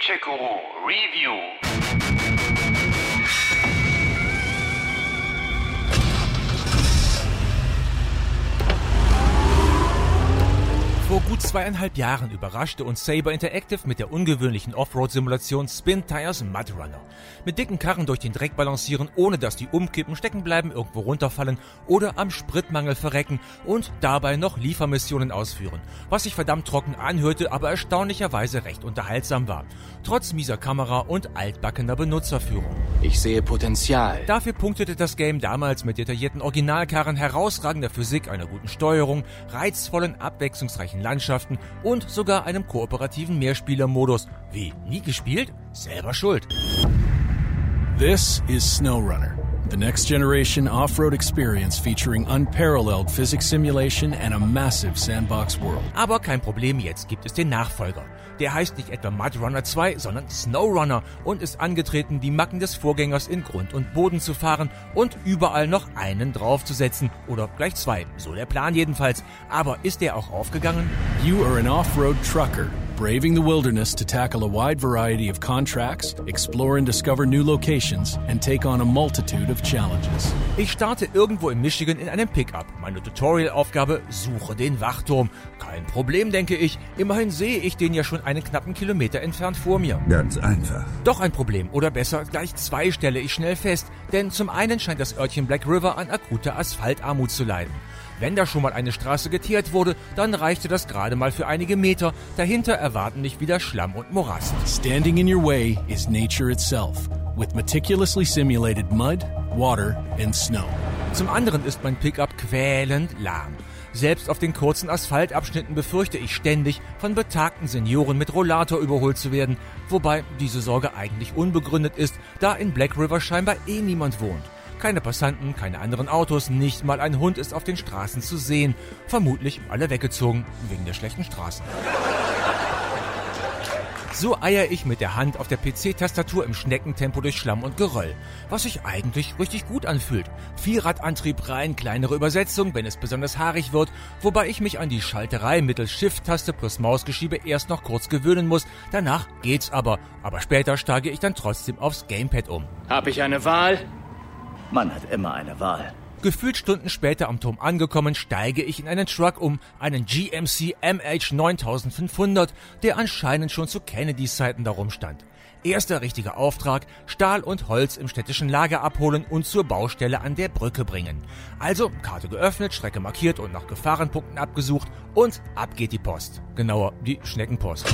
Wheelchair Guru Review. Vor gut zweieinhalb Jahren überraschte uns Saber Interactive mit der ungewöhnlichen Offroad-Simulation Spin Tires Mud Runner. Mit dicken Karren durch den Dreck balancieren, ohne dass die umkippen, stecken bleiben, irgendwo runterfallen oder am Spritmangel verrecken und dabei noch Liefermissionen ausführen. Was sich verdammt trocken anhörte, aber erstaunlicherweise recht unterhaltsam war. Trotz mieser Kamera und altbackener Benutzerführung. Ich sehe Potenzial. Dafür punktete das Game damals mit detaillierten Originalkarren, herausragender Physik, einer guten Steuerung, reizvollen, abwechslungsreichen Landschaften und sogar einem kooperativen Mehrspielermodus. Wie, nie gespielt? Selber schuld. This is SnowRunner, the next generation off road experience featuring unparalleled physics simulation and a massive sandbox world. Aber kein Problem, jetzt gibt es den Nachfolger. Der heißt nicht etwa Mud Runner 2, sondern SnowRunner und ist angetreten, die Macken des Vorgängers in Grund und Boden zu fahren und überall noch einen draufzusetzen. Oder gleich zwei. So der Plan jedenfalls. Aber ist der auch aufgegangen? You are an off road trucker, braving the wilderness to tackle a wide variety of contracts, explore and discover new locations, and take on a multitude of challenges. Ich starte irgendwo in Michigan in einem Pickup. Meine Tutorial-Aufgabe, suche den Wachturm. Kein Problem, denke ich. Immerhin sehe ich den ja schon einen knappen Kilometer entfernt vor mir. Ganz einfach. Doch ein Problem, oder besser, gleich zwei stelle ich schnell fest. Denn zum einen scheint das Örtchen Black River an akuter Asphaltarmut zu leiden. Wenn da schon mal eine Straße geteert wurde, dann reichte das gerade mal für einige Meter. Dahinter erwarten mich wieder Schlamm und Morast. Standing in your way is nature itself, with meticulously simulated mud, water, and snow. Zum anderen ist mein Pickup quälend lahm. Selbst auf den kurzen Asphaltabschnitten befürchte ich ständig, von betagten Senioren mit Rollator überholt zu werden, wobei diese Sorge eigentlich unbegründet ist, da in Black River scheinbar eh niemand wohnt. Keine Passanten, keine anderen Autos, nicht mal ein Hund ist auf den Straßen zu sehen. Vermutlich alle weggezogen, wegen der schlechten Straßen. So eier ich mit der Hand auf der PC-Tastatur im Schneckentempo durch Schlamm und Geröll, was sich eigentlich richtig gut anfühlt. Vierradantrieb rein, kleinere Übersetzung, wenn es besonders haarig wird, wobei ich mich an die Schalterei mittels Shift-Taste plus Mausgeschiebe erst noch kurz gewöhnen muss. Danach geht's aber, aber später steige ich dann trotzdem aufs Gamepad um. Hab ich eine Wahl? Man hat immer eine Wahl. Gefühlt Stunden später am Turm angekommen, steige ich in einen Truck um, einen GMC MH 9500, der anscheinend schon zu Kennedys Zeiten darum stand. Erster richtiger Auftrag, Stahl und Holz im städtischen Lager abholen und zur Baustelle an der Brücke bringen. Also Karte geöffnet, Strecke markiert und nach Gefahrenpunkten abgesucht und ab geht die Post. Genauer, die Schneckenpost.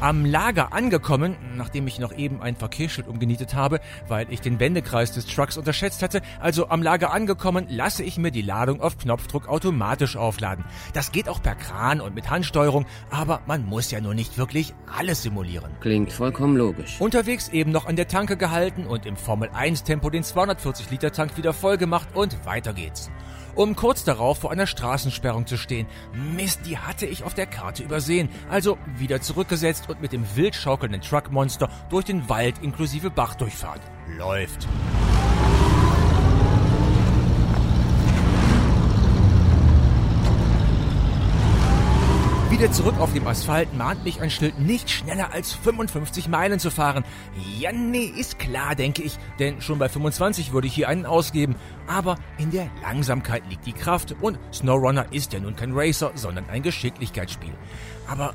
Am Lager angekommen, nachdem ich noch eben ein Verkehrsschild umgenietet habe, weil ich den Wendekreis des Trucks unterschätzt hatte, also am Lager angekommen, lasse ich mir die Ladung auf Knopfdruck automatisch aufladen. Das geht auch per Kran und mit Handsteuerung, aber man muss ja nur nicht wirklich alles simulieren. Klingt vollkommen logisch. Unterwegs eben noch an der Tanke gehalten und im Formel 1 Tempo den 240 Liter Tank wieder voll gemacht und weiter geht's um kurz darauf vor einer Straßensperrung zu stehen. Mist, die hatte ich auf der Karte übersehen. Also wieder zurückgesetzt und mit dem wild schaukelnden Truckmonster durch den Wald inklusive Bachdurchfahrt. Läuft. Wieder zurück auf dem Asphalt mahnt mich ein Schild, nicht schneller als 55 Meilen zu fahren. Ja, nee, ist klar, denke ich, denn schon bei 25 würde ich hier einen ausgeben. Aber in der Langsamkeit liegt die Kraft und SnowRunner ist ja nun kein Racer, sondern ein Geschicklichkeitsspiel. Aber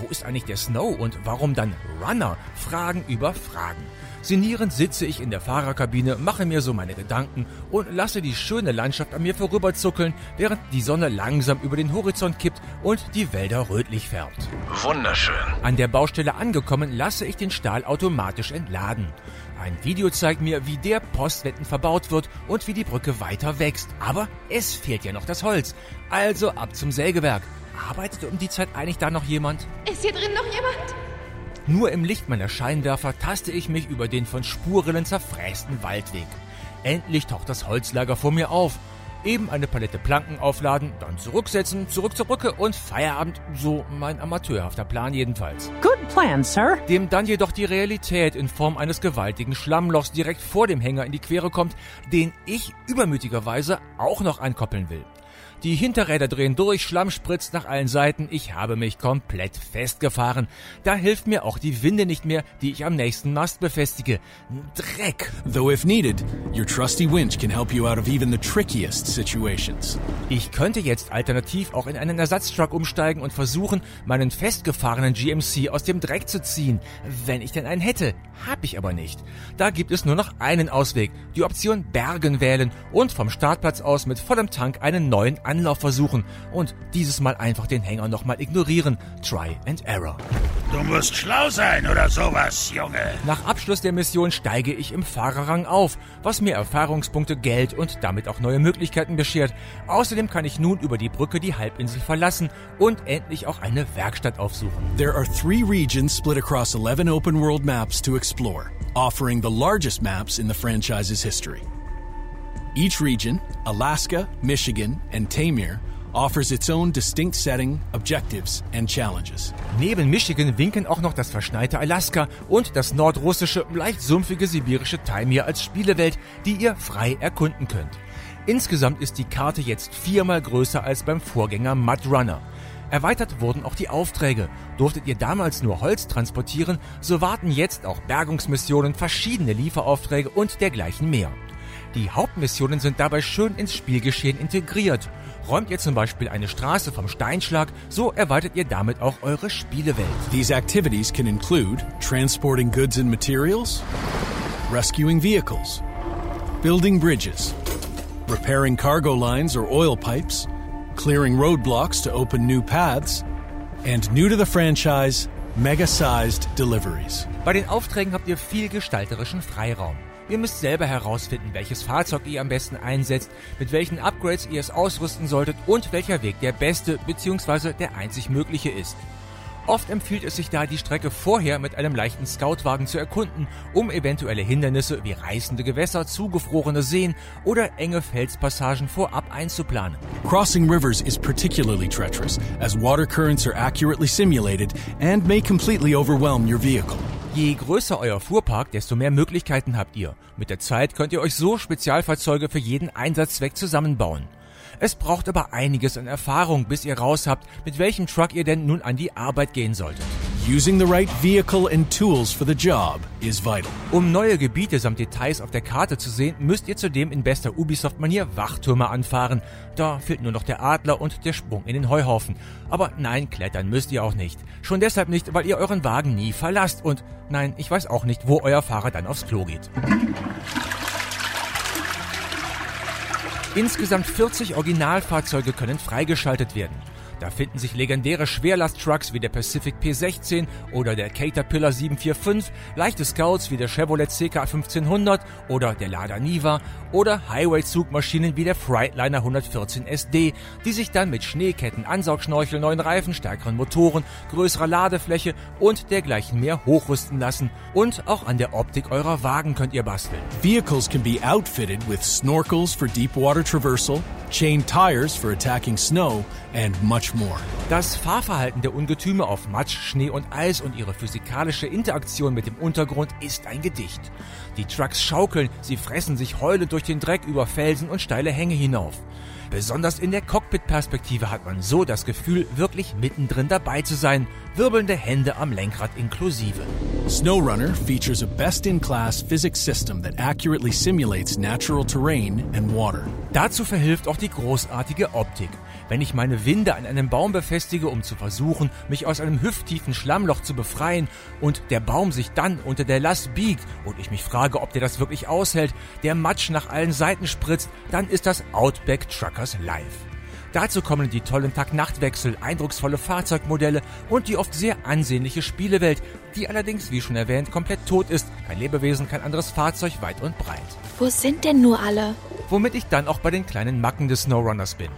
wo ist eigentlich der Snow und warum dann Runner? Fragen über Fragen. Sinnierend sitze ich in der Fahrerkabine, mache mir so meine Gedanken und lasse die schöne Landschaft an mir vorüberzuckeln, während die Sonne langsam über den Horizont kippt und die Wälder rötlich färbt. Wunderschön. An der Baustelle angekommen, lasse ich den Stahl automatisch entladen. Ein Video zeigt mir, wie der Postwenden verbaut wird und wie die Brücke weiter wächst. Aber es fehlt ja noch das Holz. Also ab zum Sägewerk. Arbeitet um die Zeit eigentlich da noch jemand? Ist hier drin noch jemand? Nur im Licht meiner Scheinwerfer taste ich mich über den von Spurrillen zerfrästen Waldweg. Endlich taucht das Holzlager vor mir auf. Eben eine Palette Planken aufladen, dann zurücksetzen, zurück zur Brücke und Feierabend. So mein amateurhafter Plan jedenfalls. Good plan, sir. Dem dann jedoch die Realität in Form eines gewaltigen Schlammlochs direkt vor dem Hänger in die Quere kommt, den ich übermütigerweise auch noch einkoppeln will. Die Hinterräder drehen durch, Schlamm spritzt nach allen Seiten, ich habe mich komplett festgefahren. Da hilft mir auch die Winde nicht mehr, die ich am nächsten Mast befestige. Dreck! Though if needed, your trusty winch can help you out of even the trickiest situations. Ich könnte jetzt alternativ auch in einen Ersatztruck umsteigen und versuchen, meinen festgefahrenen GMC aus dem Dreck zu ziehen, wenn ich denn einen hätte. Hab ich aber nicht. Da gibt es nur noch einen Ausweg, die Option Bergen wählen und vom Startplatz aus mit vollem Tank einen neuen Anlauf versuchen und dieses Mal einfach den Hänger nochmal ignorieren. Try and Error. Du musst schlau sein oder sowas, Junge. Nach Abschluss der Mission steige ich im Fahrerrang auf, was mir Erfahrungspunkte, Geld und damit auch neue Möglichkeiten beschert. Außerdem kann ich nun über die Brücke die Halbinsel verlassen und endlich auch eine Werkstatt aufsuchen. There are three regions split across 11 open world maps to explore, offering the largest maps in the franchise's history. Each region, Alaska, Michigan, and Tamir, offers its own distinct setting, objectives, and challenges. Neben Michigan winken auch noch das verschneite Alaska und das nordrussische, leicht sumpfige sibirische Taimir als Spielewelt, die ihr frei erkunden könnt. Insgesamt ist die Karte jetzt viermal größer als beim Vorgänger Mud Runner. Erweitert wurden auch die Aufträge. Durftet ihr damals nur Holz transportieren, so warten jetzt auch Bergungsmissionen, verschiedene Lieferaufträge und dergleichen mehr. Die Hauptmissionen sind dabei schön ins Spielgeschehen integriert. Räumt ihr zum Beispiel eine Straße vom Steinschlag, so erweitert ihr damit auch eure Spielewelt. These activities can include transporting goods and materials, rescuing vehicles, building bridges, repairing cargo lines or oil pipes, clearing roadblocks to open new paths, and new to the franchise, mega sized deliveries. Bei den Aufträgen habt ihr viel gestalterischen Freiraum. Ihr müsst selber herausfinden, welches Fahrzeug ihr am besten einsetzt, mit welchen Upgrades ihr es ausrüsten solltet und welcher Weg der beste bzw. der einzig mögliche ist. Oft empfiehlt es sich da, die Strecke vorher mit einem leichten Scoutwagen zu erkunden, um eventuelle Hindernisse wie reißende Gewässer, zugefrorene Seen oder enge Felspassagen vorab einzuplanen. Crossing rivers is particularly treacherous, as water currents are accurately simulated and may completely overwhelm your vehicle. Je größer euer Fuhrpark, desto mehr Möglichkeiten habt ihr. Mit der Zeit könnt ihr euch so Spezialfahrzeuge für jeden Einsatzzweck zusammenbauen. Es braucht aber einiges an Erfahrung, bis ihr raus habt, mit welchem Truck ihr denn nun an die Arbeit gehen solltet. Using the right vehicle and tools for the job is vital. Um neue Gebiete samt Details auf der Karte zu sehen, müsst ihr zudem in bester Ubisoft-Manier Wachtürme anfahren. Da fehlt nur noch der Adler und der Sprung in den Heuhaufen. Aber nein, klettern müsst ihr auch nicht. Schon deshalb nicht, weil ihr euren Wagen nie verlasst. Und nein, ich weiß auch nicht, wo euer Fahrer dann aufs Klo geht. Insgesamt 40 Originalfahrzeuge können freigeschaltet werden. Da finden sich legendäre Schwerlasttrucks wie der Pacific P16 oder der Caterpillar 745, leichte Scouts wie der Chevrolet CK 1500 oder der Lada Niva oder Highway-Zugmaschinen wie der Freightliner 114 SD, die sich dann mit Schneeketten, Ansaugschnorchel, neuen Reifen, stärkeren Motoren, größerer Ladefläche und dergleichen mehr hochrüsten lassen. Und auch an der Optik eurer Wagen könnt ihr basteln. Vehicles can be outfitted with snorkels for deep water traversal, chain tires for attacking snow, and much more. Das Fahrverhalten der Ungetüme auf Matsch, Schnee und Eis und ihre physikalische Interaktion mit dem Untergrund ist ein Gedicht. Die Trucks schaukeln, sie fressen sich heulend durch den Dreck über Felsen und steile Hänge hinauf. Besonders in der Cockpit-Perspektive hat man so das Gefühl, wirklich mittendrin dabei zu sein, wirbelnde Hände am Lenkrad inklusive. SnowRunner features a best-in-class physics system that accurately simulates natural terrain and water. Dazu verhilft auch die großartige Optik. Wenn ich meine Winde an einem Baum befestige, um zu versuchen, mich aus einem hüfttiefen Schlammloch zu befreien und der Baum sich dann unter der Last biegt und ich mich frage, ob der das wirklich aushält, der Matsch nach allen Seiten spritzt, dann ist das Outback Truckers live. Dazu kommen die tollen Tag-Nacht-Wechsel, eindrucksvolle Fahrzeugmodelle und die oft sehr ansehnliche Spielewelt, die allerdings, wie schon erwähnt, komplett tot ist. Kein Lebewesen, kein anderes Fahrzeug, weit und breit. Wo sind denn nur alle? Womit ich dann auch bei den kleinen Macken des SnowRunners bin.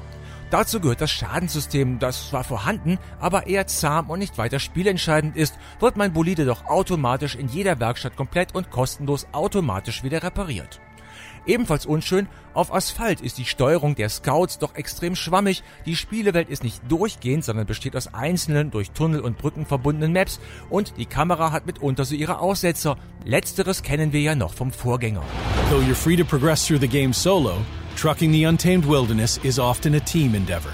Dazu gehört das Schadenssystem, das zwar vorhanden, aber eher zahm und nicht weiter spielentscheidend ist, wird mein Bolide doch automatisch in jeder Werkstatt komplett und kostenlos automatisch wieder repariert. Ebenfalls unschön, auf Asphalt ist die Steuerung der Scouts doch extrem schwammig, die Spielewelt ist nicht durchgehend, sondern besteht aus einzelnen durch Tunnel und Brücken verbundenen Maps und die Kamera hat mitunter so ihre Aussetzer. Letzteres kennen wir ja noch vom Vorgänger. Though you're free to progress through the game solo, Trucking the untamed wilderness is often a team endeavor.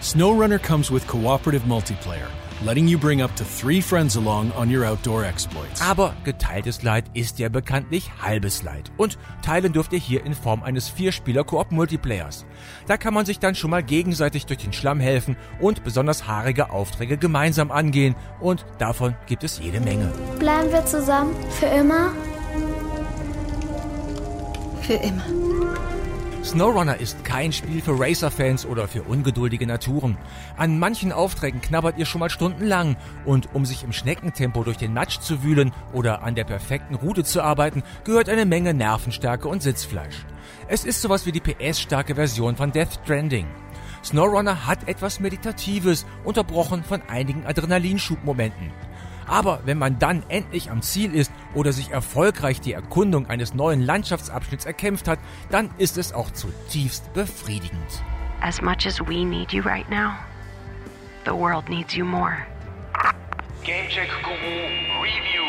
SnowRunner comes with cooperative multiplayer, letting you bring up to three friends along on your outdoor exploits. Aber geteiltes Leid ist ja bekanntlich halbes Leid. Und teilen dürft ihr hier in Form eines Vierspieler-Koop-Multiplayers. Da kann man sich dann schon mal gegenseitig durch den Schlamm helfen und besonders haarige Aufträge gemeinsam angehen. Und davon gibt es jede Menge. Bleiben wir zusammen? Für immer? Für immer. SnowRunner ist kein Spiel für Racer-Fans oder für ungeduldige Naturen. An manchen Aufträgen knabbert ihr schon mal stundenlang und um sich im Schneckentempo durch den Matsch zu wühlen oder an der perfekten Route zu arbeiten, gehört eine Menge Nervenstärke und Sitzfleisch. Es ist sowas wie die PS-starke Version von Death Stranding. SnowRunner hat etwas Meditatives, unterbrochen von einigen Adrenalinschubmomenten. Aber wenn man dann endlich am Ziel ist oder sich erfolgreich die Erkundung eines neuen Landschaftsabschnitts erkämpft hat, dann ist es auch zutiefst befriedigend. As much as we need you right now, the world needs you more. Gamecheck Guru Review.